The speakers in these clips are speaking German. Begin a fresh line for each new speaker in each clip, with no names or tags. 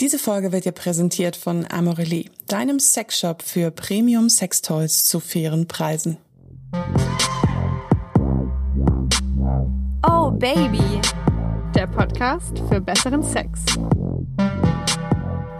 Diese Folge wird dir präsentiert von Amorelie, deinem Sexshop für Premium Sextoys zu fairen Preisen.
Oh Baby, der Podcast für besseren Sex.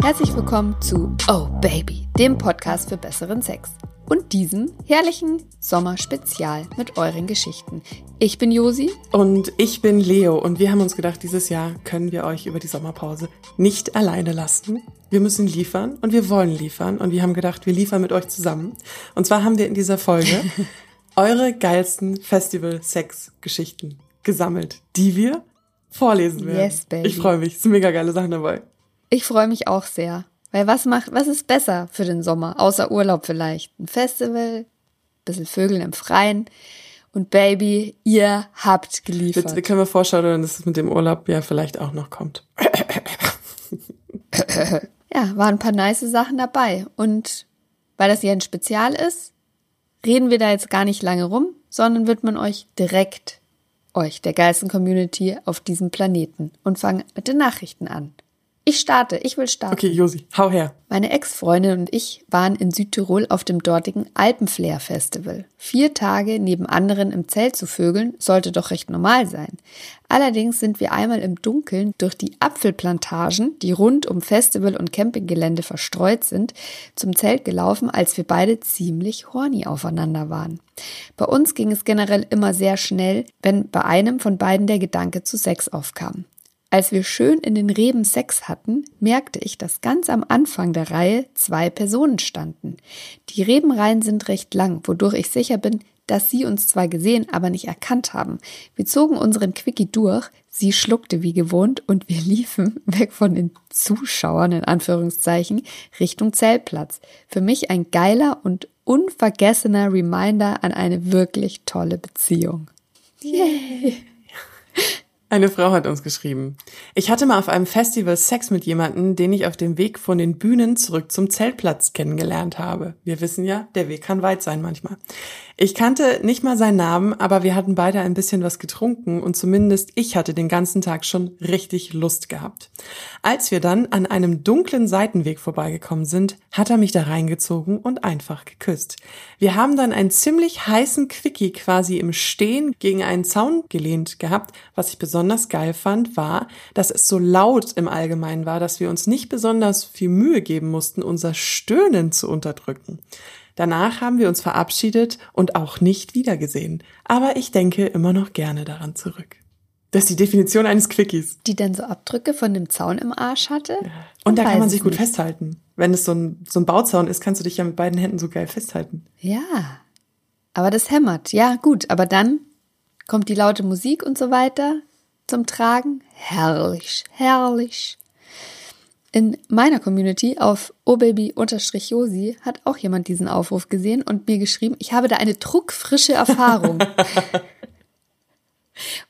Herzlich willkommen zu Oh Baby, dem Podcast für besseren Sex und diesem herrlichen Sommerspezial mit euren Geschichten. Ich bin Josi.
Und ich bin Leo. Und wir haben uns gedacht, dieses Jahr können wir euch über die Sommerpause nicht alleine lassen. Wir müssen liefern und wir wollen liefern. Und wir haben gedacht, wir liefern mit euch zusammen. Und zwar haben wir in dieser Folge eure geilsten Festival-Sex-Geschichten gesammelt, die wir vorlesen werden.
Yes, baby.
Ich freue mich. Es sind mega geile Sachen dabei.
Ich freue mich auch sehr. Weil was macht, was ist besser für den Sommer? Außer Urlaub vielleicht. Ein Festival, bisschen Vögeln im Freien. Und Baby, ihr habt geliefert.
Jetzt können wir vorstellen, dass es mit dem Urlaub ja vielleicht auch noch kommt.
ja, waren ein paar nice Sachen dabei. Und weil das hier ein Spezial ist, reden wir da jetzt gar nicht lange rum, sondern widmen euch direkt euch, der geilsten Community auf diesem Planeten und fangen mit den Nachrichten an. Ich starte, ich will starten.
Okay, Josi, hau her.
Meine Ex-Freundin und ich waren in Südtirol auf dem dortigen Alpenflair Festival. Vier Tage neben anderen im Zelt zu vögeln sollte doch recht normal sein. Allerdings sind wir einmal im Dunkeln durch die Apfelplantagen, die rund um Festival und Campinggelände verstreut sind, zum Zelt gelaufen, als wir beide ziemlich horny aufeinander waren. Bei uns ging es generell immer sehr schnell, wenn bei einem von beiden der Gedanke zu Sex aufkam. Als wir schön in den Reben Sex hatten, merkte ich, dass ganz am Anfang der Reihe zwei Personen standen. Die Rebenreihen sind recht lang, wodurch ich sicher bin, dass sie uns zwar gesehen, aber nicht erkannt haben. Wir zogen unseren Quickie durch, sie schluckte wie gewohnt und wir liefen weg von den Zuschauern in Anführungszeichen Richtung Zeltplatz. Für mich ein geiler und unvergessener Reminder an eine wirklich tolle Beziehung. Yay!
Eine Frau hat uns geschrieben. Ich hatte mal auf einem Festival Sex mit jemandem, den ich auf dem Weg von den Bühnen zurück zum Zeltplatz kennengelernt habe. Wir wissen ja, der Weg kann weit sein manchmal. Ich kannte nicht mal seinen Namen, aber wir hatten beide ein bisschen was getrunken und zumindest ich hatte den ganzen Tag schon richtig Lust gehabt. Als wir dann an einem dunklen Seitenweg vorbeigekommen sind, hat er mich da reingezogen und einfach geküsst. Wir haben dann einen ziemlich heißen Quickie quasi im Stehen gegen einen Zaun gelehnt gehabt. Was ich besonders geil fand, war, dass es so laut im Allgemeinen war, dass wir uns nicht besonders viel Mühe geben mussten, unser Stöhnen zu unterdrücken. Danach haben wir uns verabschiedet und auch nicht wiedergesehen. Aber ich denke immer noch gerne daran zurück. Das ist die Definition eines Quickies.
Die dann so Abdrücke von dem Zaun im Arsch hatte? Ja.
Und da kann man sich gut nicht. festhalten. Wenn es so ein, so ein Bauzaun ist, kannst du dich ja mit beiden Händen so geil festhalten.
Ja. Aber das hämmert. Ja, gut. Aber dann kommt die laute Musik und so weiter zum Tragen. Herrlich, herrlich. In meiner Community auf obaby-josi hat auch jemand diesen Aufruf gesehen und mir geschrieben, ich habe da eine druckfrische Erfahrung.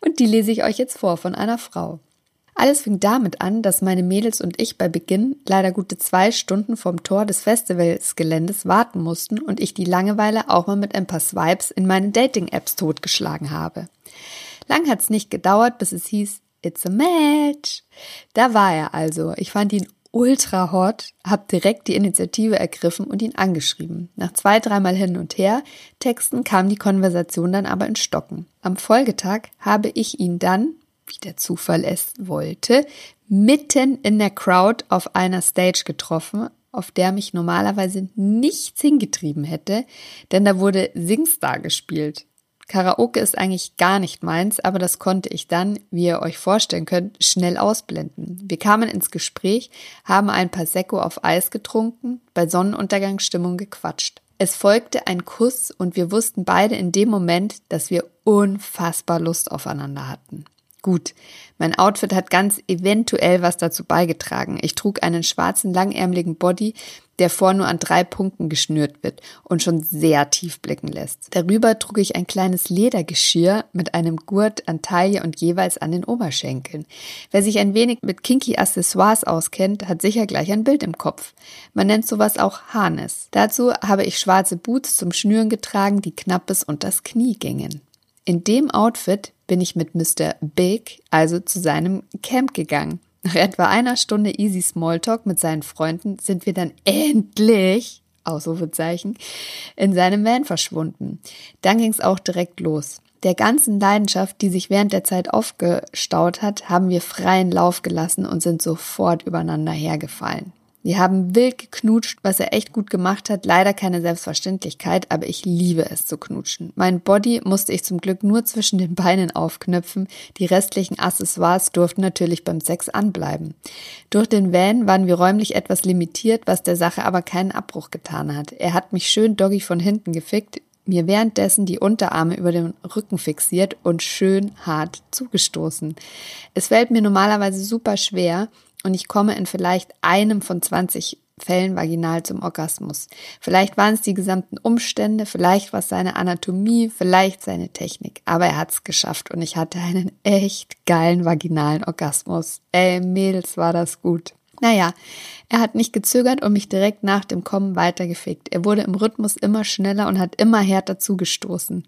und die lese ich euch jetzt vor von einer Frau. Alles fing damit an, dass meine Mädels und ich bei Beginn leider gute zwei Stunden vom Tor des Festivalsgeländes warten mussten und ich die Langeweile auch mal mit ein paar Swipes in meinen Dating-Apps totgeschlagen habe. Lang hat's nicht gedauert, bis es hieß, It's a match. Da war er also. Ich fand ihn ultra hot, hab direkt die Initiative ergriffen und ihn angeschrieben. Nach zwei, dreimal hin und her Texten kam die Konversation dann aber in Stocken. Am Folgetag habe ich ihn dann, wie der Zufall es wollte, mitten in der Crowd auf einer Stage getroffen, auf der mich normalerweise nichts hingetrieben hätte, denn da wurde Singstar gespielt. Karaoke ist eigentlich gar nicht meins, aber das konnte ich dann, wie ihr euch vorstellen könnt, schnell ausblenden. Wir kamen ins Gespräch, haben ein paar Sekko auf Eis getrunken, bei Sonnenuntergangsstimmung gequatscht. Es folgte ein Kuss und wir wussten beide in dem Moment, dass wir unfassbar Lust aufeinander hatten. Gut, mein Outfit hat ganz eventuell was dazu beigetragen. Ich trug einen schwarzen langärmeligen Body, der vor nur an drei Punkten geschnürt wird und schon sehr tief blicken lässt. Darüber trug ich ein kleines Ledergeschirr mit einem Gurt an Taille und jeweils an den Oberschenkeln. Wer sich ein wenig mit kinky Accessoires auskennt, hat sicher gleich ein Bild im Kopf. Man nennt sowas auch Harness. Dazu habe ich schwarze Boots zum Schnüren getragen, die knapp bis unters Knie gingen. In dem Outfit bin ich mit Mr. Big also zu seinem Camp gegangen. Nach etwa einer Stunde easy Smalltalk mit seinen Freunden sind wir dann endlich, Ausrufezeichen, in seinem Van verschwunden. Dann ging's auch direkt los. Der ganzen Leidenschaft, die sich während der Zeit aufgestaut hat, haben wir freien Lauf gelassen und sind sofort übereinander hergefallen. Wir haben wild geknutscht, was er echt gut gemacht hat. Leider keine Selbstverständlichkeit, aber ich liebe es zu knutschen. Mein Body musste ich zum Glück nur zwischen den Beinen aufknüpfen. Die restlichen Accessoires durften natürlich beim Sex anbleiben. Durch den Van waren wir räumlich etwas limitiert, was der Sache aber keinen Abbruch getan hat. Er hat mich schön doggy von hinten gefickt, mir währenddessen die Unterarme über den Rücken fixiert und schön hart zugestoßen. Es fällt mir normalerweise super schwer, und ich komme in vielleicht einem von 20 Fällen vaginal zum Orgasmus. Vielleicht waren es die gesamten Umstände, vielleicht war es seine Anatomie, vielleicht seine Technik. Aber er hat es geschafft und ich hatte einen echt geilen vaginalen Orgasmus. Ey, Mädels, war das gut. Naja, er hat nicht gezögert und mich direkt nach dem Kommen weitergefickt. Er wurde im Rhythmus immer schneller und hat immer härter zugestoßen.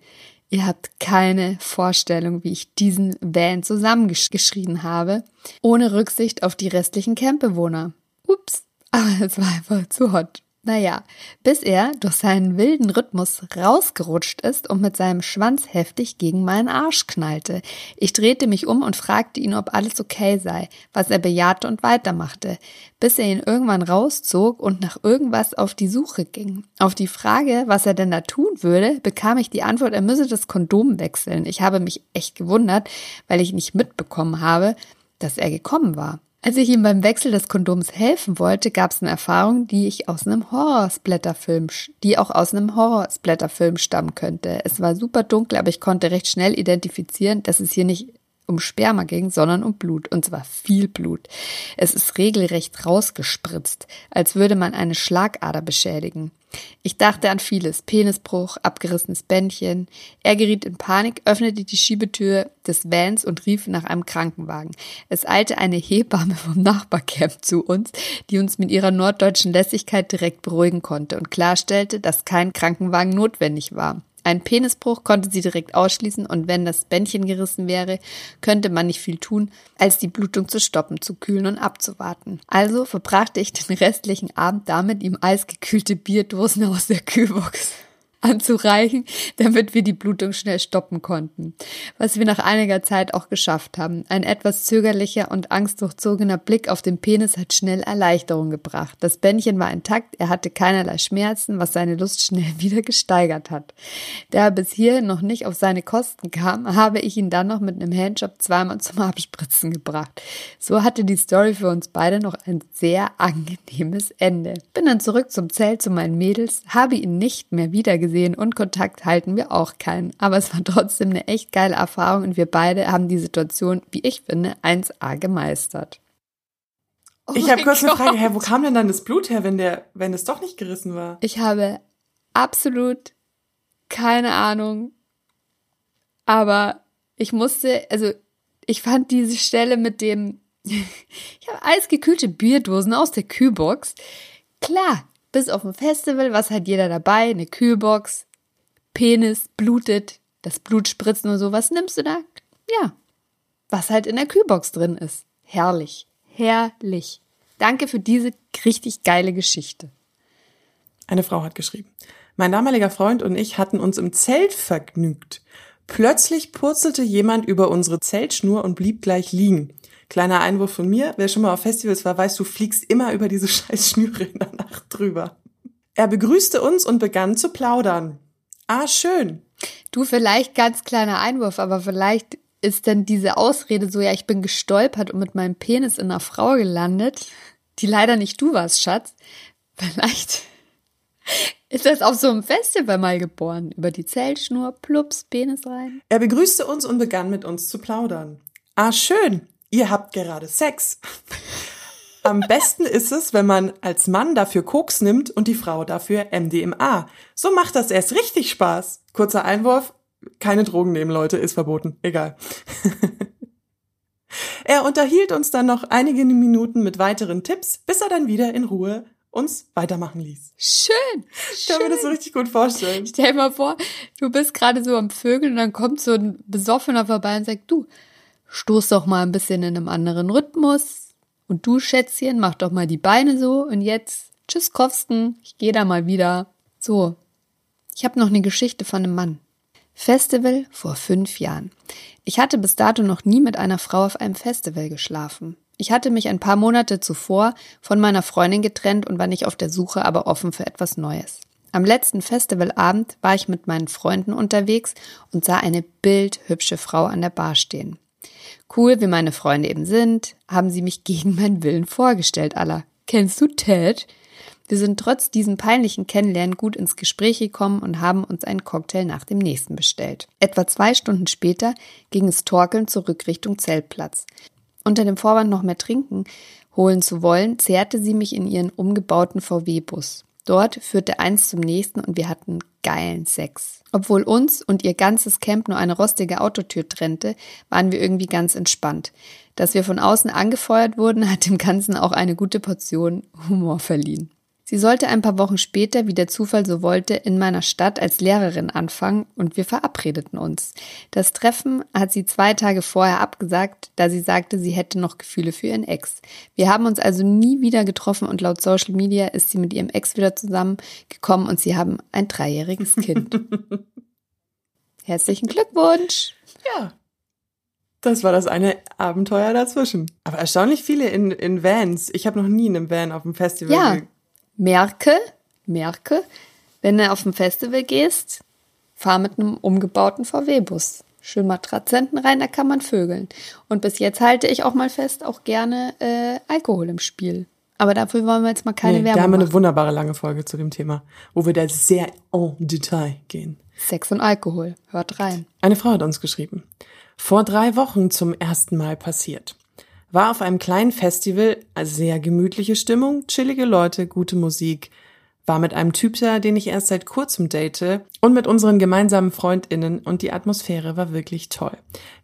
Ihr habt keine Vorstellung, wie ich diesen Van zusammengeschrien habe, ohne Rücksicht auf die restlichen Campbewohner. Ups, aber es war einfach zu hot. Naja, bis er durch seinen wilden Rhythmus rausgerutscht ist und mit seinem Schwanz heftig gegen meinen Arsch knallte. Ich drehte mich um und fragte ihn, ob alles okay sei, was er bejahte und weitermachte, bis er ihn irgendwann rauszog und nach irgendwas auf die Suche ging. Auf die Frage, was er denn da tun würde, bekam ich die Antwort, er müsse das Kondom wechseln. Ich habe mich echt gewundert, weil ich nicht mitbekommen habe, dass er gekommen war. Als ich ihm beim Wechsel des Kondoms helfen wollte, gab es eine Erfahrung, die ich aus einem Horror-Splatterfilm, die auch aus einem Horror-Splatterfilm stammen könnte. Es war super dunkel, aber ich konnte recht schnell identifizieren, dass es hier nicht um Sperma ging, sondern um Blut, und zwar viel Blut. Es ist regelrecht rausgespritzt, als würde man eine Schlagader beschädigen. Ich dachte an vieles, Penisbruch, abgerissenes Bändchen. Er geriet in Panik, öffnete die Schiebetür des Vans und rief nach einem Krankenwagen. Es eilte eine Hebamme vom Nachbarcamp zu uns, die uns mit ihrer norddeutschen Lässigkeit direkt beruhigen konnte und klarstellte, dass kein Krankenwagen notwendig war. Ein Penisbruch konnte sie direkt ausschließen und wenn das Bändchen gerissen wäre, könnte man nicht viel tun, als die Blutung zu stoppen, zu kühlen und abzuwarten. Also verbrachte ich den restlichen Abend damit, ihm eisgekühlte Bierdosen aus der Kühlbox anzureichen, damit wir die Blutung schnell stoppen konnten. Was wir nach einiger Zeit auch geschafft haben. Ein etwas zögerlicher und angstdurchzogener Blick auf den Penis hat schnell Erleichterung gebracht. Das Bändchen war intakt, er hatte keinerlei Schmerzen, was seine Lust schnell wieder gesteigert hat. Da er bis hier noch nicht auf seine Kosten kam, habe ich ihn dann noch mit einem Handjob zweimal zum Abspritzen gebracht. So hatte die Story für uns beide noch ein sehr angenehmes Ende. Bin dann zurück zum Zelt zu meinen Mädels, habe ihn nicht mehr gesehen und Kontakt halten wir auch keinen. Aber es war trotzdem eine echt geile Erfahrung und wir beide haben die Situation, wie ich finde, 1A gemeistert.
Oh ich habe kurz eine Frage, hä, wo kam denn dann das Blut her, wenn der, wenn es doch nicht gerissen war?
Ich habe absolut keine Ahnung. Aber ich musste, also ich fand diese Stelle mit dem, ich habe eisgekühlte Bierdosen aus der Kühlbox. Klar, bis auf ein Festival, was hat jeder dabei? Eine Kühlbox, Penis, blutet, das Blut spritzt nur so. Was nimmst du da? Ja, was halt in der Kühlbox drin ist. Herrlich, herrlich. Danke für diese richtig geile Geschichte.
Eine Frau hat geschrieben. Mein damaliger Freund und ich hatten uns im Zelt vergnügt. Plötzlich purzelte jemand über unsere Zeltschnur und blieb gleich liegen. Kleiner Einwurf von mir, wer schon mal auf Festivals war, weiß, du fliegst immer über diese scheiß Schnüre in der Nacht drüber. Er begrüßte uns und begann zu plaudern. Ah, schön.
Du, vielleicht ganz kleiner Einwurf, aber vielleicht ist denn diese Ausrede so, ja, ich bin gestolpert und mit meinem Penis in einer Frau gelandet, die leider nicht du warst, Schatz. Vielleicht ist das auf so einem Festival mal geboren. Über die Zeltschnur, plups, Penis rein.
Er begrüßte uns und begann mit uns zu plaudern. Ah, schön ihr habt gerade Sex. Am besten ist es, wenn man als Mann dafür Koks nimmt und die Frau dafür MDMA. So macht das erst richtig Spaß. Kurzer Einwurf, keine Drogen nehmen, Leute, ist verboten. Egal. er unterhielt uns dann noch einige Minuten mit weiteren Tipps, bis er dann wieder in Ruhe uns weitermachen ließ.
Schön.
Ich kann mir das so richtig gut vorstellen.
Stell dir mal vor, du bist gerade so am Vögeln und dann kommt so ein Besoffener vorbei und sagt, du, stoß doch mal ein bisschen in einem anderen Rhythmus. Und du, Schätzchen, mach doch mal die Beine so und jetzt, tschüss, Kowsken, ich gehe da mal wieder. So, ich habe noch eine Geschichte von einem Mann. Festival vor fünf Jahren. Ich hatte bis dato noch nie mit einer Frau auf einem Festival geschlafen. Ich hatte mich ein paar Monate zuvor von meiner Freundin getrennt und war nicht auf der Suche, aber offen für etwas Neues. Am letzten Festivalabend war ich mit meinen Freunden unterwegs und sah eine bildhübsche Frau an der Bar stehen. Cool, wie meine Freunde eben sind, haben sie mich gegen meinen Willen vorgestellt, aller. Kennst du Ted? Wir sind trotz diesem peinlichen Kennenlernen gut ins Gespräch gekommen und haben uns einen Cocktail nach dem nächsten bestellt. Etwa zwei Stunden später ging es torkelnd zurück Richtung Zeltplatz. Unter dem Vorwand noch mehr trinken holen zu wollen, zehrte sie mich in ihren umgebauten VW-Bus. Dort führte eins zum nächsten und wir hatten geilen Sex. Obwohl uns und ihr ganzes Camp nur eine rostige Autotür trennte, waren wir irgendwie ganz entspannt. Dass wir von außen angefeuert wurden, hat dem Ganzen auch eine gute Portion Humor verliehen. Sie sollte ein paar Wochen später, wie der Zufall so wollte, in meiner Stadt als Lehrerin anfangen und wir verabredeten uns. Das Treffen hat sie zwei Tage vorher abgesagt, da sie sagte, sie hätte noch Gefühle für ihren Ex. Wir haben uns also nie wieder getroffen und laut Social Media ist sie mit ihrem Ex wieder zusammengekommen und sie haben ein dreijähriges Kind. Herzlichen Glückwunsch!
Ja. Das war das eine Abenteuer dazwischen. Aber erstaunlich viele in, in Vans. Ich habe noch nie in einem Van auf dem Festival
ja merke, merke, wenn du auf ein Festival gehst, fahr mit einem umgebauten VW-Bus. Schön Matrazenten rein, da kann man vögeln. Und bis jetzt halte ich auch mal fest, auch gerne äh, Alkohol im Spiel. Aber dafür wollen wir jetzt mal keine nee, Werbung
Da haben wir
eine
machen. wunderbare lange Folge zu dem Thema, wo wir da sehr en Detail gehen.
Sex und Alkohol, hört rein.
Eine Frau hat uns geschrieben. Vor drei Wochen zum ersten Mal passiert. War auf einem kleinen Festival, also sehr gemütliche Stimmung, chillige Leute, gute Musik, war mit einem Typ da, den ich erst seit kurzem date und mit unseren gemeinsamen Freundinnen und die Atmosphäre war wirklich toll.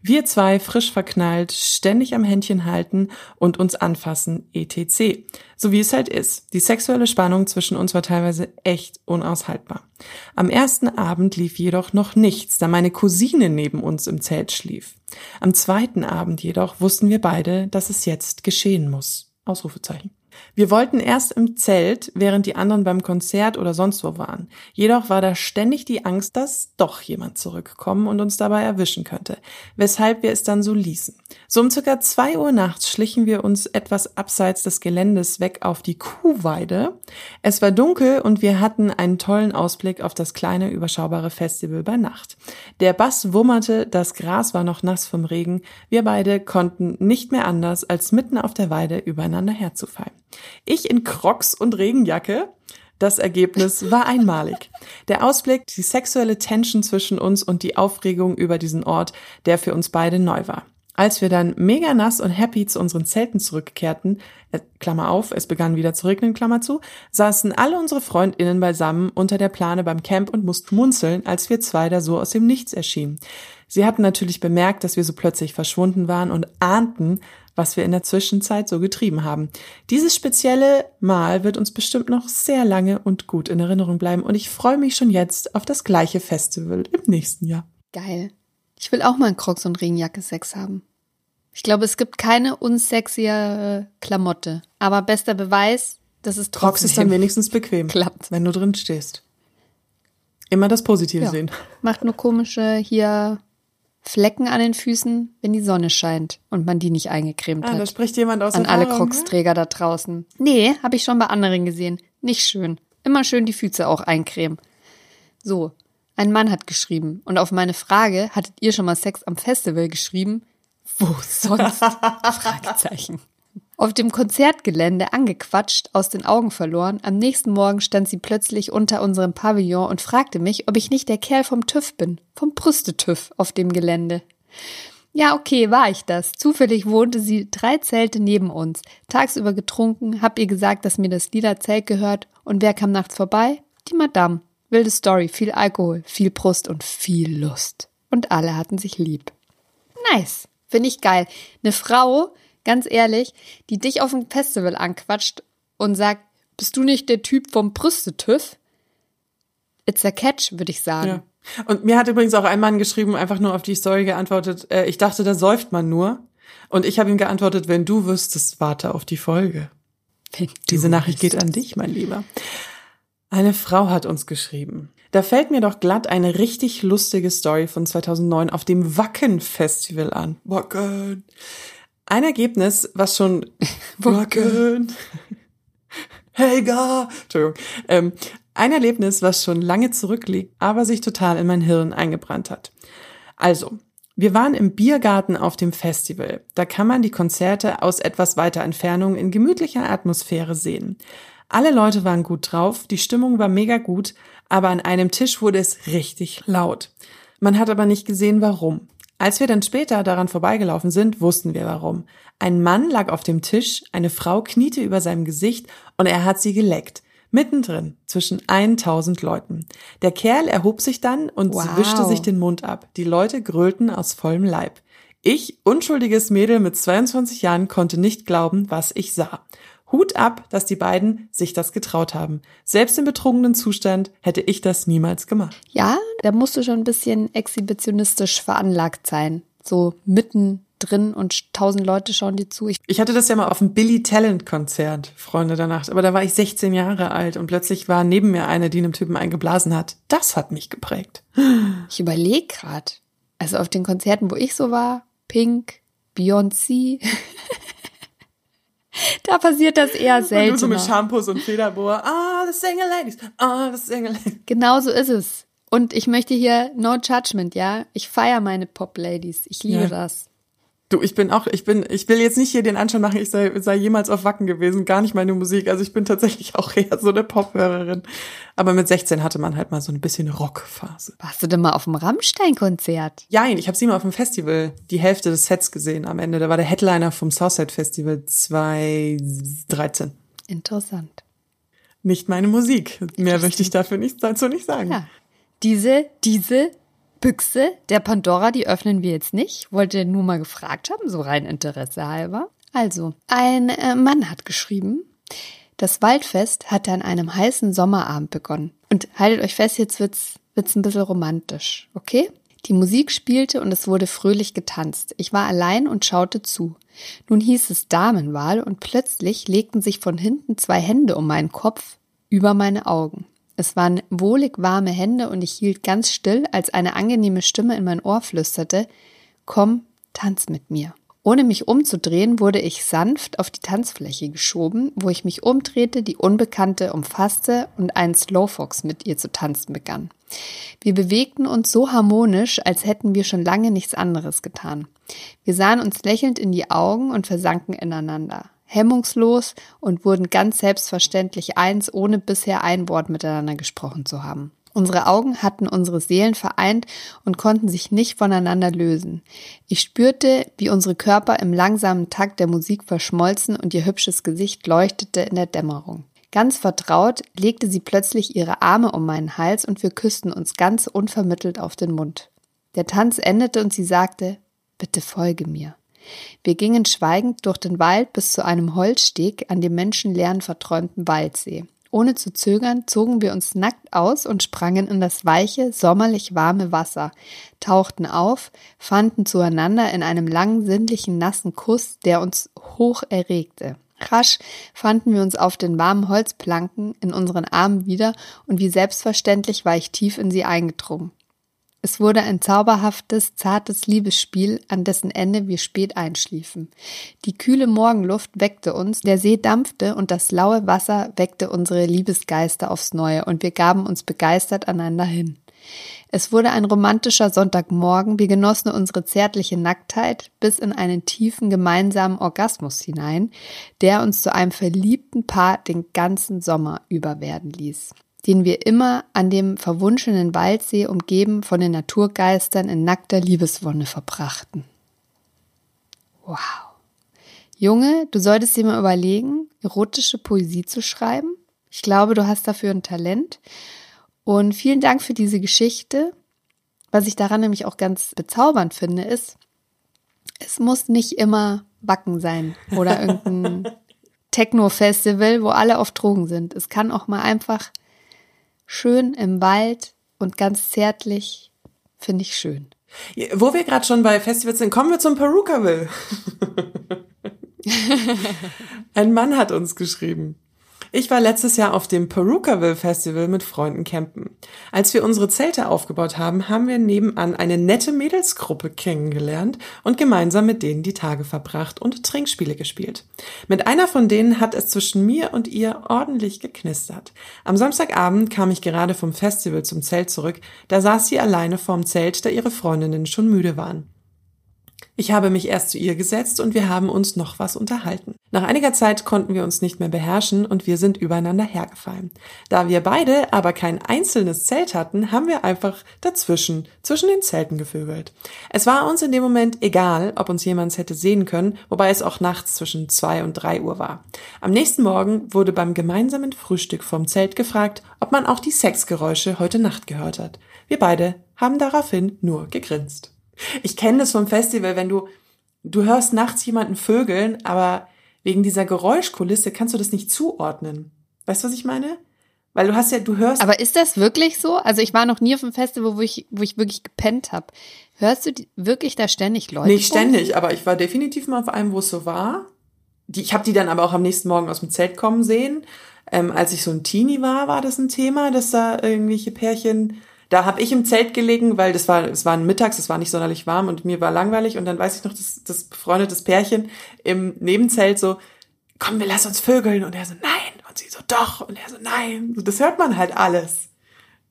Wir zwei frisch verknallt, ständig am Händchen halten und uns anfassen, etc. So wie es halt ist. Die sexuelle Spannung zwischen uns war teilweise echt unaushaltbar. Am ersten Abend lief jedoch noch nichts, da meine Cousine neben uns im Zelt schlief. Am zweiten Abend jedoch wussten wir beide, dass es jetzt geschehen muss. Ausrufezeichen. Wir wollten erst im Zelt, während die anderen beim Konzert oder sonst wo waren. Jedoch war da ständig die Angst, dass doch jemand zurückkommen und uns dabei erwischen könnte, weshalb wir es dann so ließen. So um circa zwei Uhr nachts schlichen wir uns etwas abseits des Geländes weg auf die Kuhweide. Es war dunkel und wir hatten einen tollen Ausblick auf das kleine, überschaubare Festival bei Nacht. Der Bass wummerte, das Gras war noch nass vom Regen. Wir beide konnten nicht mehr anders, als mitten auf der Weide übereinander herzufallen. Ich in Crocs und Regenjacke. Das Ergebnis war einmalig. Der Ausblick, die sexuelle Tension zwischen uns und die Aufregung über diesen Ort, der für uns beide neu war. Als wir dann mega nass und happy zu unseren Zelten zurückkehrten, äh, Klammer auf, es begann wieder zu regnen, Klammer zu, saßen alle unsere FreundInnen beisammen unter der Plane beim Camp und mussten munzeln, als wir zwei da so aus dem Nichts erschienen. Sie hatten natürlich bemerkt, dass wir so plötzlich verschwunden waren und ahnten, was wir in der Zwischenzeit so getrieben haben. Dieses spezielle Mal wird uns bestimmt noch sehr lange und gut in Erinnerung bleiben und ich freue mich schon jetzt auf das gleiche Festival im nächsten Jahr.
Geil. Ich will auch mal einen Crocs und Regenjacke Sex haben. Ich glaube, es gibt keine unsexiere Klamotte. Aber bester Beweis, dass es
trotzdem Crocs ist dann wenigstens bequem, klappt, wenn du drin stehst. Immer das Positive ja. sehen.
Macht nur komische hier Flecken an den Füßen, wenn die Sonne scheint und man die nicht eingecremt ah, hat.
Da spricht jemand aus
An alle Crocs-Träger da draußen. Nee, habe ich schon bei anderen gesehen. Nicht schön. Immer schön die Füße auch eincremen. So, ein Mann hat geschrieben und auf meine Frage, hattet ihr schon mal Sex am Festival geschrieben? Wo sonst? Fragezeichen. Auf dem Konzertgelände angequatscht, aus den Augen verloren, am nächsten Morgen stand sie plötzlich unter unserem Pavillon und fragte mich, ob ich nicht der Kerl vom TÜV bin, vom Brüste-TÜV auf dem Gelände. Ja, okay, war ich das. Zufällig wohnte sie drei Zelte neben uns. Tagsüber getrunken, hab ihr gesagt, dass mir das lila Zelt gehört. Und wer kam nachts vorbei? Die Madame. Wilde Story, viel Alkohol, viel Brust und viel Lust. Und alle hatten sich lieb. Nice. Finde ich geil. Eine Frau, ganz ehrlich, die dich auf dem Festival anquatscht und sagt, bist du nicht der Typ vom Brüstetüff? It's a catch, würde ich sagen. Ja.
Und mir hat übrigens auch ein Mann geschrieben, einfach nur auf die Story geantwortet, äh, ich dachte, da säuft man nur. Und ich habe ihm geantwortet, wenn du wüsstest, warte auf die Folge. Diese Nachricht geht an dich, mein Lieber. Eine Frau hat uns geschrieben. Da fällt mir doch glatt eine richtig lustige Story von 2009 auf dem Wacken Festival an. Wacken. Ein Ergebnis, was schon Wacken. Helga. Entschuldigung. Ähm, ein Erlebnis, was schon lange zurückliegt, aber sich total in mein Hirn eingebrannt hat. Also, wir waren im Biergarten auf dem Festival. Da kann man die Konzerte aus etwas weiter Entfernung in gemütlicher Atmosphäre sehen. Alle Leute waren gut drauf, die Stimmung war mega gut, aber an einem Tisch wurde es richtig laut. Man hat aber nicht gesehen, warum. Als wir dann später daran vorbeigelaufen sind, wussten wir warum. Ein Mann lag auf dem Tisch, eine Frau kniete über seinem Gesicht und er hat sie geleckt. Mittendrin, zwischen 1000 Leuten. Der Kerl erhob sich dann und
Wow.
wischte sich den Mund ab. Die Leute grölten aus vollem Leib. Ich, unschuldiges Mädel mit 22 Jahren, konnte nicht glauben, was ich sah. Hut ab, dass die beiden sich das getraut haben. Selbst im betrunkenen Zustand hätte ich das niemals gemacht.
Ja, da musst du schon ein bisschen exhibitionistisch veranlagt sein. So mittendrin und tausend Leute schauen dir zu. Ich,
Ich hatte das ja mal auf dem Billy Talent Konzert, Freunde der Nacht, aber da war ich 16 Jahre alt und plötzlich war neben mir eine, die einem Typen eingeblasen hat. Das hat mich geprägt.
ich überlege gerade. Also auf den Konzerten, wo ich so war, Pink, Beyoncé, da passiert das eher
Und du so mit. Shampoos und Federboa. Ah, the single ladies. Ah, the single ladies.
Genau so ist es. Und ich möchte hier no judgment, ja. Ich feiere meine Pop-Ladies. Ich liebe
Ja.
das.
Du, ich bin auch, ich bin, ich will jetzt nicht hier den Anschein machen, ich sei, sei jemals auf Wacken gewesen, gar nicht meine Musik. Also ich bin tatsächlich auch eher so eine Pop-Hörerin. Aber mit 16 hatte man halt mal so ein bisschen Rockphase.
Warst du denn mal auf dem Rammstein-Konzert?
Jein, ich habe sie mal auf dem Festival die Hälfte des Sets gesehen am Ende. Da war der Headliner vom Southside Festival 2013.
Interessant.
Nicht meine Musik. Mehr möchte ich dafür nicht, dazu nicht sagen.
Ja. Diese, diese Büchse der Pandora, die öffnen wir jetzt nicht. Wollte nur mal gefragt haben, so rein Interesse halber. Also, ein äh, Mann hat geschrieben, das Waldfest hatte an einem heißen Sommerabend begonnen. Und haltet euch fest, jetzt wird's, wird's ein bisschen romantisch, okay? Die Musik spielte und es wurde fröhlich getanzt. Ich war allein und schaute zu. Nun hieß es Damenwahl und plötzlich legten sich von hinten zwei Hände um meinen Kopf über meine Augen. Es waren wohlig warme Hände und ich hielt ganz still, als eine angenehme Stimme in mein Ohr flüsterte, Komm, tanz mit mir. Ohne mich umzudrehen, wurde ich sanft auf die Tanzfläche geschoben, wo ich mich umdrehte, die Unbekannte umfasste und einen Slowfox mit ihr zu tanzen begann. Wir bewegten uns so harmonisch, als hätten wir schon lange nichts anderes getan. Wir sahen uns lächelnd in die Augen und versanken ineinander hemmungslos und wurden ganz selbstverständlich eins, ohne bisher ein Wort miteinander gesprochen zu haben. Unsere Augen hatten unsere Seelen vereint und konnten sich nicht voneinander lösen. Ich spürte, wie unsere Körper im langsamen Takt der Musik verschmolzen und ihr hübsches Gesicht leuchtete in der Dämmerung. Ganz vertraut legte sie plötzlich ihre Arme um meinen Hals und wir küssten uns ganz unvermittelt auf den Mund. Der Tanz endete und sie sagte, bitte folge mir. Wir gingen schweigend durch den Wald bis zu einem Holzsteg an dem menschenleeren, verträumten Waldsee. Ohne zu zögern zogen wir uns nackt aus und sprangen in das weiche, sommerlich warme Wasser, tauchten auf, fanden zueinander in einem langen, sinnlichen, nassen Kuss, der uns hoch erregte. Rasch fanden wir uns auf den warmen Holzplanken in unseren Armen wieder und wie selbstverständlich war ich tief in sie eingedrungen. Es wurde ein zauberhaftes, zartes Liebesspiel, an dessen Ende wir spät einschliefen. Die kühle Morgenluft weckte uns, der See dampfte und das laue Wasser weckte unsere Liebesgeister aufs Neue und wir gaben uns begeistert einander hin. Es wurde ein romantischer Sonntagmorgen, wir genossen unsere zärtliche Nacktheit bis in einen tiefen gemeinsamen Orgasmus hinein, der uns zu einem verliebten Paar den ganzen Sommer über werden ließ den wir immer an dem verwunschenen Waldsee umgeben von den Naturgeistern in nackter Liebeswonne verbrachten. Wow. Junge, du solltest dir mal überlegen, erotische Poesie zu schreiben. Ich glaube, du hast dafür ein Talent. Und vielen Dank für diese Geschichte. Was ich daran nämlich auch ganz bezaubernd finde, ist, es muss nicht immer Wacken sein oder irgendein Techno-Festival, wo alle auf Drogen sind. Es kann auch mal einfach schön im Wald und ganz zärtlich, finde ich schön.
Wo wir gerade schon bei Festivals sind, kommen wir zum Perukaville. Ein Mann hat uns geschrieben. Ich war letztes Jahr auf dem Perukaville Festival mit Freunden campen. Als wir unsere Zelte aufgebaut haben, haben wir nebenan eine nette Mädelsgruppe kennengelernt und gemeinsam mit denen die Tage verbracht und Trinkspiele gespielt. Mit einer von denen hat es zwischen mir und ihr ordentlich geknistert. Am Samstagabend kam ich gerade vom Festival zum Zelt zurück, da saß sie alleine vorm Zelt, da ihre Freundinnen schon müde waren. Ich habe mich erst zu ihr gesetzt und wir haben uns noch was unterhalten. Nach einiger Zeit konnten wir uns nicht mehr beherrschen und wir sind übereinander hergefallen. Da wir beide aber kein einzelnes Zelt hatten, haben wir einfach dazwischen, zwischen den Zelten gevögelt. Es war uns in dem Moment egal, ob uns jemand hätte sehen können, wobei es auch nachts zwischen zwei und drei Uhr war. Am nächsten Morgen wurde beim gemeinsamen Frühstück vom Zelt gefragt, ob man auch die Sexgeräusche heute Nacht gehört hat. Wir beide haben daraufhin nur gegrinst. Ich kenne das vom Festival, wenn du, du hörst nachts jemanden vögeln, aber wegen dieser Geräuschkulisse kannst du das nicht zuordnen. Weißt du, was ich meine? Weil du hast ja, du hörst.
Aber ist das wirklich so? Also ich war noch nie auf einem Festival, wo ich, wo ich wirklich gepennt habe. Hörst du die, wirklich da ständig Leute?
Nicht ständig, aber ich war definitiv mal auf einem, wo es so war. Die, ich habe die dann aber auch am nächsten Morgen aus dem Zelt kommen sehen. Ähm, als ich so ein Teenie war, war das ein Thema, dass da irgendwelche Pärchen da habe ich im Zelt gelegen, weil das war, es war mittags, es war nicht sonderlich warm und mir war langweilig. Und dann weiß ich noch, das, das befreundetes Pärchen im Nebenzelt so, komm, wir lassen uns vögeln. Und er so, nein. Und sie so, doch. Und er so, nein. Das hört man halt alles.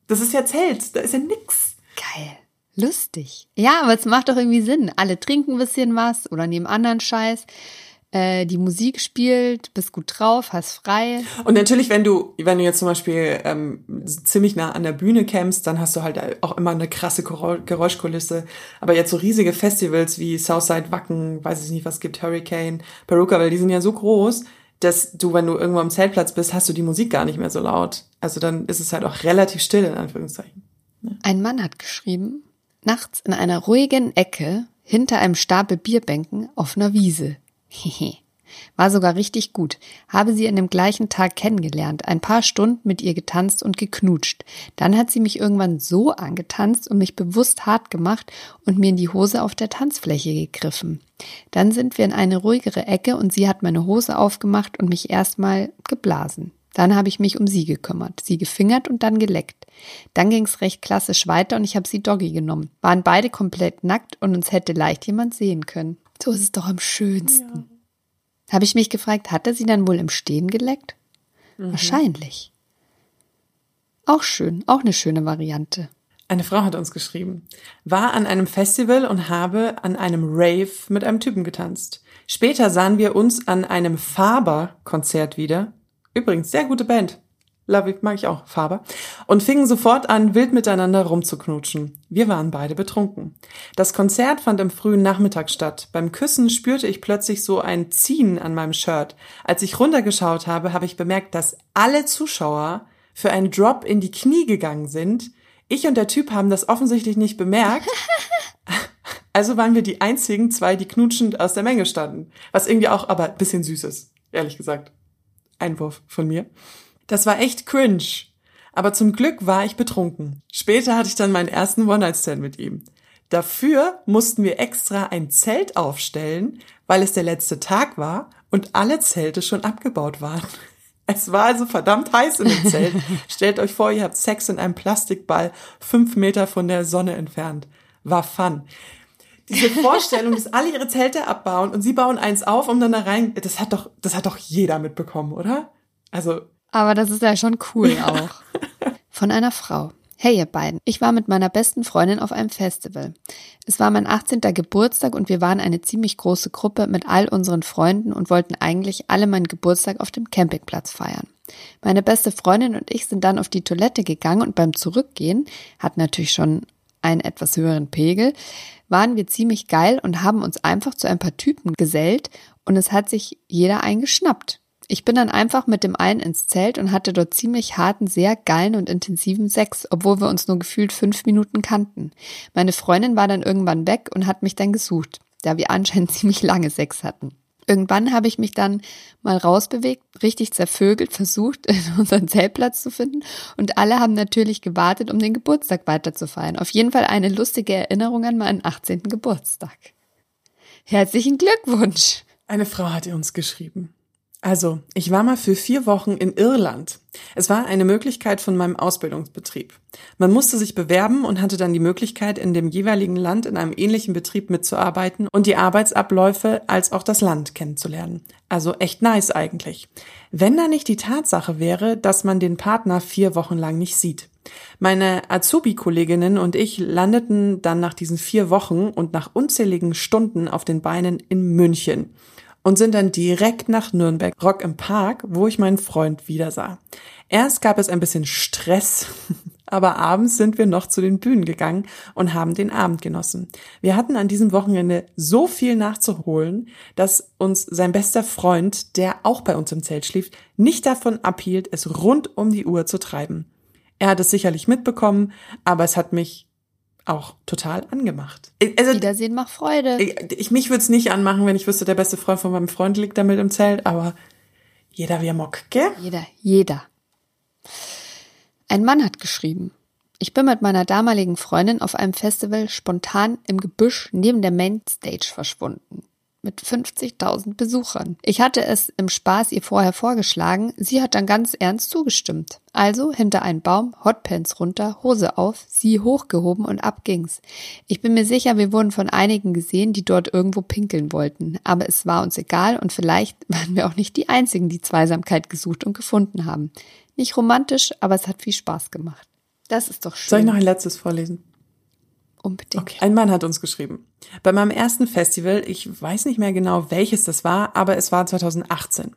Das ist ja Zelt, da ist ja nix.
Geil. Lustig. Ja, aber es macht doch irgendwie Sinn. Alle trinken ein bisschen was oder nehmen anderen Scheiß äh, die Musik spielt, bist gut drauf, hast frei.
Und natürlich, wenn du, wenn du jetzt zum Beispiel ähm, ziemlich nah an der Bühne campst, dann hast du halt auch immer eine krasse Geräuschkulisse. Aber jetzt so riesige Festivals wie Southside Wacken, weiß ich nicht, was gibt, Hurricane, Peruka, weil die sind ja so groß, dass du, wenn du irgendwo am Zeltplatz bist, hast du die Musik gar nicht mehr so laut. Also dann ist es halt auch relativ still, in Anführungszeichen.
Ne? Ein Mann hat geschrieben, nachts in einer ruhigen Ecke hinter einem Stapel Bierbänken auf einer Wiese. Hehe. War sogar richtig gut. Habe sie an dem gleichen Tag kennengelernt, ein paar Stunden mit ihr getanzt und geknutscht. Dann hat sie mich irgendwann so angetanzt und mich bewusst hart gemacht und mir in die Hose auf der Tanzfläche gegriffen. Dann sind wir in eine ruhigere Ecke und sie hat meine Hose aufgemacht und mich erstmal geblasen. Dann habe ich mich um sie gekümmert, sie gefingert und dann geleckt. Dann ging's recht klassisch weiter und ich habe sie Doggy genommen. Waren beide komplett nackt und uns hätte leicht jemand sehen können. So ist es doch am schönsten. Ja. Habe ich mich gefragt, hat er sie dann wohl im Stehen geleckt? Mhm. Wahrscheinlich. Auch schön, auch eine schöne Variante.
Eine Frau hat uns geschrieben, war an einem Festival und habe an einem Rave mit einem Typen getanzt. Später sahen wir uns an einem Faber-Konzert wieder. Übrigens, sehr gute Band. Love it, mag ich auch, Faber. Und fingen sofort an, wild miteinander rumzuknutschen. Wir waren beide betrunken. Das Konzert fand im frühen Nachmittag statt. Beim Küssen spürte ich plötzlich so ein Ziehen an meinem Shirt. Als ich runtergeschaut habe, habe ich bemerkt, dass alle Zuschauer für einen Drop in die Knie gegangen sind. Ich und der Typ haben das offensichtlich nicht bemerkt. Also waren wir die einzigen zwei, die knutschend aus der Menge standen. Was irgendwie auch aber ein bisschen süß ist, ehrlich gesagt. Einwurf von mir. Das war echt cringe. Aber zum Glück war ich betrunken. Später hatte ich dann meinen ersten One-Night-Stand mit ihm. Dafür mussten wir extra ein Zelt aufstellen, weil es der letzte Tag war und alle Zelte schon abgebaut waren. Es war also verdammt heiß in dem Zelt. Stellt euch vor, ihr habt Sex in einem Plastikball fünf Meter von der Sonne entfernt. War fun. Diese Vorstellung, dass alle ihre Zelte abbauen und sie bauen eins auf, um dann da rein, das hat doch, das hat doch jeder mitbekommen, oder? Also,
aber das ist ja schon cool auch. Von einer Frau. Hey ihr beiden, ich war mit meiner besten Freundin auf einem Festival. Es war mein 18. Geburtstag und wir waren eine ziemlich große Gruppe mit all unseren Freunden und wollten eigentlich alle meinen Geburtstag auf dem Campingplatz feiern. Meine beste Freundin und ich sind dann auf die Toilette gegangen und beim Zurückgehen, hat natürlich schon einen etwas höheren Pegel, waren wir ziemlich geil und haben uns einfach zu ein paar Typen gesellt und es hat sich jeder eingeschnappt. Ich bin dann einfach mit dem einen ins Zelt und hatte dort ziemlich harten, sehr geilen und intensiven Sex, obwohl wir uns nur gefühlt fünf Minuten kannten. Meine Freundin war dann irgendwann weg und hat mich dann gesucht, da wir anscheinend ziemlich lange Sex hatten. Irgendwann habe ich mich dann mal rausbewegt, richtig zervögelt, versucht, unseren Zeltplatz zu finden. Und alle haben natürlich gewartet, um den Geburtstag weiterzufeiern. Auf jeden Fall eine lustige Erinnerung an meinen 18. Geburtstag. Herzlichen Glückwunsch!
Eine Frau hat uns geschrieben. Also, ich war mal für vier Wochen in Irland. Es war eine Möglichkeit von meinem Ausbildungsbetrieb. Man musste sich bewerben und hatte dann die Möglichkeit, in dem jeweiligen Land in einem ähnlichen Betrieb mitzuarbeiten und die Arbeitsabläufe als auch das Land kennenzulernen. Also echt nice eigentlich. Wenn da nicht die Tatsache wäre, dass man den Partner vier Wochen lang nicht sieht. Meine Azubi-Kolleginnen und ich landeten dann nach diesen vier Wochen und nach unzähligen Stunden auf den Beinen in München und sind dann direkt nach Nürnberg Rock im Park, wo ich meinen Freund wieder sah. Erst gab es ein bisschen Stress, aber abends sind wir noch zu den Bühnen gegangen und haben den Abend genossen. Wir hatten an diesem Wochenende so viel nachzuholen, dass uns sein bester Freund, der auch bei uns im Zelt schlief, nicht davon abhielt, es rund um die Uhr zu treiben. Er hat es sicherlich mitbekommen, aber es hat mich auch total angemacht.
Also, Wiedersehen macht Freude.
Ich, ich mich würde es nicht anmachen, wenn ich wüsste, der beste Freund von meinem Freund liegt damit im Zelt, aber jeder wie er mock, gell?
Jeder, jeder. Ein Mann hat geschrieben. Ich bin mit meiner damaligen Freundin auf einem Festival spontan im Gebüsch neben der Mainstage verschwunden mit 50.000 Besuchern. Ich hatte es im Spaß ihr vorher vorgeschlagen, sie hat dann ganz ernst zugestimmt. Also hinter einen Baum, Hotpants runter, Hose auf, sie hochgehoben und ab ging's. Ich bin mir sicher, wir wurden von einigen gesehen, die dort irgendwo pinkeln wollten. Aber es war uns egal und vielleicht waren wir auch nicht die einzigen, die Zweisamkeit gesucht und gefunden haben. Nicht romantisch, aber es hat viel Spaß gemacht. Das ist doch schön.
Soll ich noch ein letztes vorlesen?
Unbedingt.
Okay. Ein Mann hat uns geschrieben. Bei meinem ersten Festival, ich weiß nicht mehr genau, welches das war, aber es war 2018.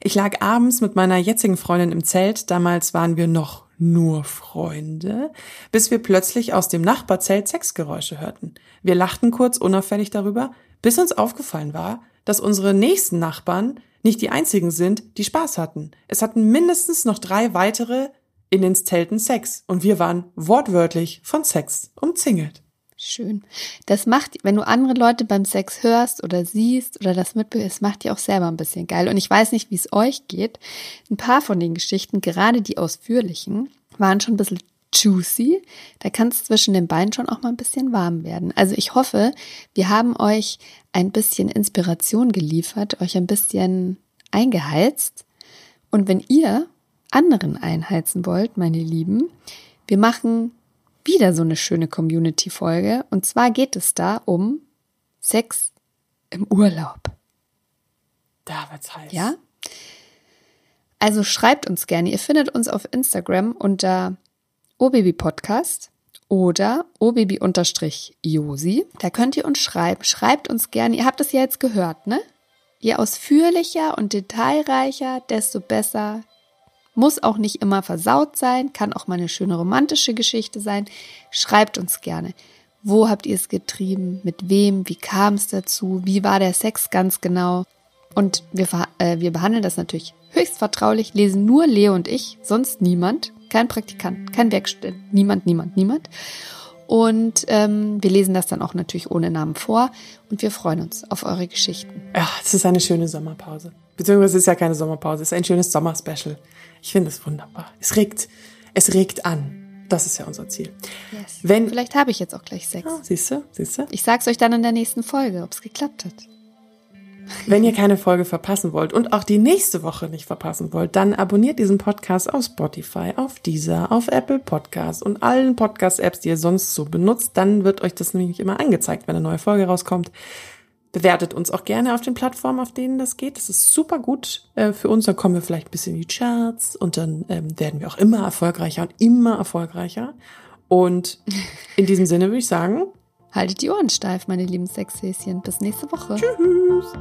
Ich lag abends mit meiner jetzigen Freundin im Zelt, damals waren wir noch nur Freunde, bis wir plötzlich aus dem Nachbarzelt Sexgeräusche hörten. Wir lachten kurz unauffällig darüber, bis uns aufgefallen war, dass unsere nächsten Nachbarn nicht die einzigen sind, die Spaß hatten. Es hatten mindestens noch drei weitere in den Zelten Sex und wir waren wortwörtlich von Sex umzingelt.
Schön. Das macht, wenn du andere Leute beim Sex hörst oder siehst oder das mitbekommst, macht dir auch selber ein bisschen geil. Und ich weiß nicht, wie es euch geht. Ein paar von den Geschichten, gerade die ausführlichen, waren schon ein bisschen juicy. Da kann es zwischen den Beinen schon auch mal ein bisschen warm werden. Also ich hoffe, wir haben euch ein bisschen Inspiration geliefert, euch ein bisschen eingeheizt. Und wenn ihr anderen einheizen wollt, meine Lieben, wir machen wieder so eine schöne Community-Folge. Und zwar geht es da um Sex im Urlaub.
Da wird's heiß.
Ja? Also schreibt uns gerne. Ihr findet uns auf Instagram unter obabypodcast oder obaby-josi. Da könnt ihr uns schreiben. Schreibt uns gerne. Ihr habt es ja jetzt gehört, ne? Je ausführlicher und detailreicher, desto besser, muss auch nicht immer versaut sein, kann auch mal eine schöne romantische Geschichte sein. Schreibt uns gerne. Wo habt ihr es getrieben? Mit wem? Wie kam es dazu? Wie war der Sex ganz genau? Und wir, äh, wir behandeln das natürlich höchst vertraulich, lesen nur Leo und ich, sonst niemand. Kein Praktikant, kein Werkstudent, niemand, niemand, niemand. Und ähm, wir lesen das dann auch natürlich ohne Namen vor und wir freuen uns auf eure Geschichten.
Ja, es ist eine schöne Sommerpause. Beziehungsweise es ist ja keine Sommerpause, es ist ein schönes Sommerspecial. Ich finde es wunderbar. Es regt, es regt an. Das ist ja unser Ziel.
Yes. Wenn, Vielleicht habe ich jetzt auch gleich Sex.
Oh, siehst du, siehst du?
Ich sag's euch dann in der nächsten Folge, ob es geklappt hat.
Wenn ihr keine Folge verpassen wollt und auch die nächste Woche nicht verpassen wollt, dann abonniert diesen Podcast auf Spotify, auf Deezer, auf Apple Podcasts und allen Podcast-Apps, die ihr sonst so benutzt. Dann wird euch das nämlich immer angezeigt, wenn eine neue Folge rauskommt. Bewertet uns auch gerne auf den Plattformen, auf denen das geht. Das ist super gut äh, für uns. Dann kommen wir vielleicht ein bisschen in die Charts und dann ähm, werden wir auch immer erfolgreicher und immer erfolgreicher. Und in diesem Sinne würde ich sagen,
haltet die Ohren steif, meine lieben Sexhäschen. Bis nächste Woche.
Tschüss.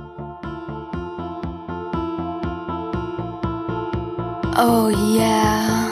Oh yeah.